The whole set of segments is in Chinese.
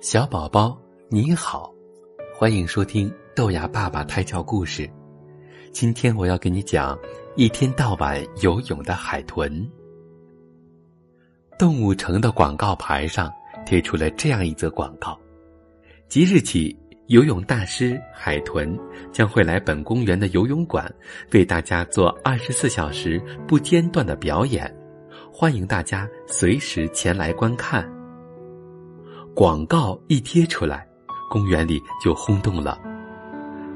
小宝宝你好，欢迎收听豆芽爸爸胎教故事。今天我要给你讲一天到晚游泳的海豚。动物城的广告牌上贴出了这样一则广告：即日起，游泳大师海豚将会来本公园的游泳馆，为大家做二十四小时不间断的表演，欢迎大家随时前来观看。广告一贴出来，公园里就轰动了。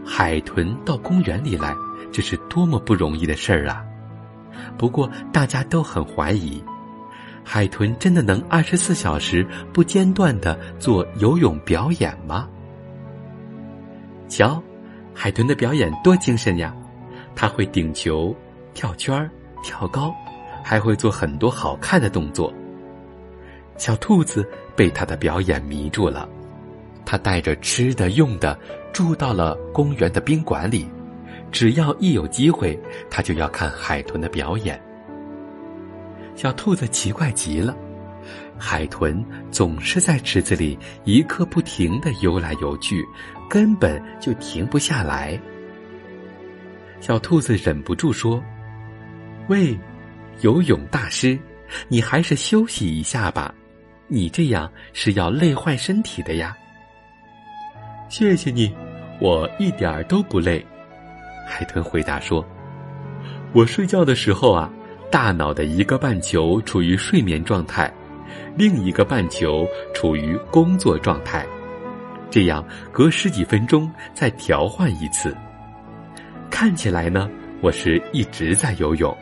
海豚到公园里来，这是多么不容易的事儿啊！不过大家都很怀疑，海豚真的能二十四小时不间断的做游泳表演吗？瞧，海豚的表演多精神呀！它会顶球、跳圈、跳高，还会做很多好看的动作。小兔子被他的表演迷住了，他带着吃的用的住到了公园的宾馆里，只要一有机会，他就要看海豚的表演。小兔子奇怪极了，海豚总是在池子里一刻不停的游来游去，根本就停不下来。小兔子忍不住说：“喂，游泳大师，你还是休息一下吧。”你这样是要累坏身体的呀！谢谢你，我一点儿都不累。海豚回答说：“我睡觉的时候啊，大脑的一个半球处于睡眠状态，另一个半球处于工作状态，这样隔十几分钟再调换一次。看起来呢，我是一直在游泳，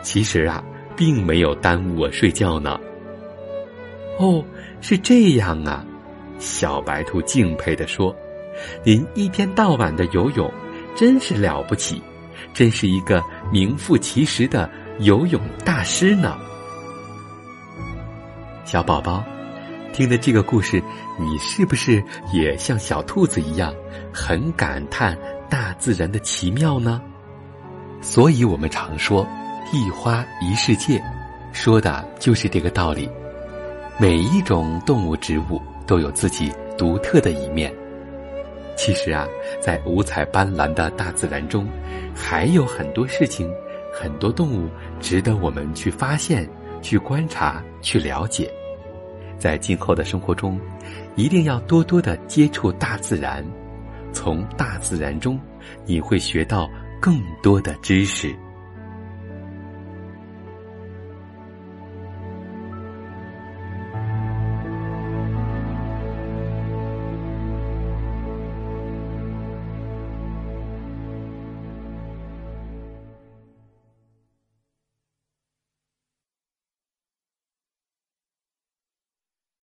其实啊，并没有耽误我睡觉呢。”哦，是这样啊，小白兔敬佩地说：“您一天到晚的游泳，真是了不起，真是一个名副其实的游泳大师呢。”小宝宝，听了这个故事，你是不是也像小兔子一样，很感叹大自然的奇妙呢？所以我们常说“一花一世界”，说的就是这个道理。每一种动物、植物都有自己独特的一面。其实啊，在五彩斑斓的大自然中，还有很多事情、很多动物值得我们去发现、去观察、去了解。在今后的生活中，一定要多多的接触大自然，从大自然中，你会学到更多的知识。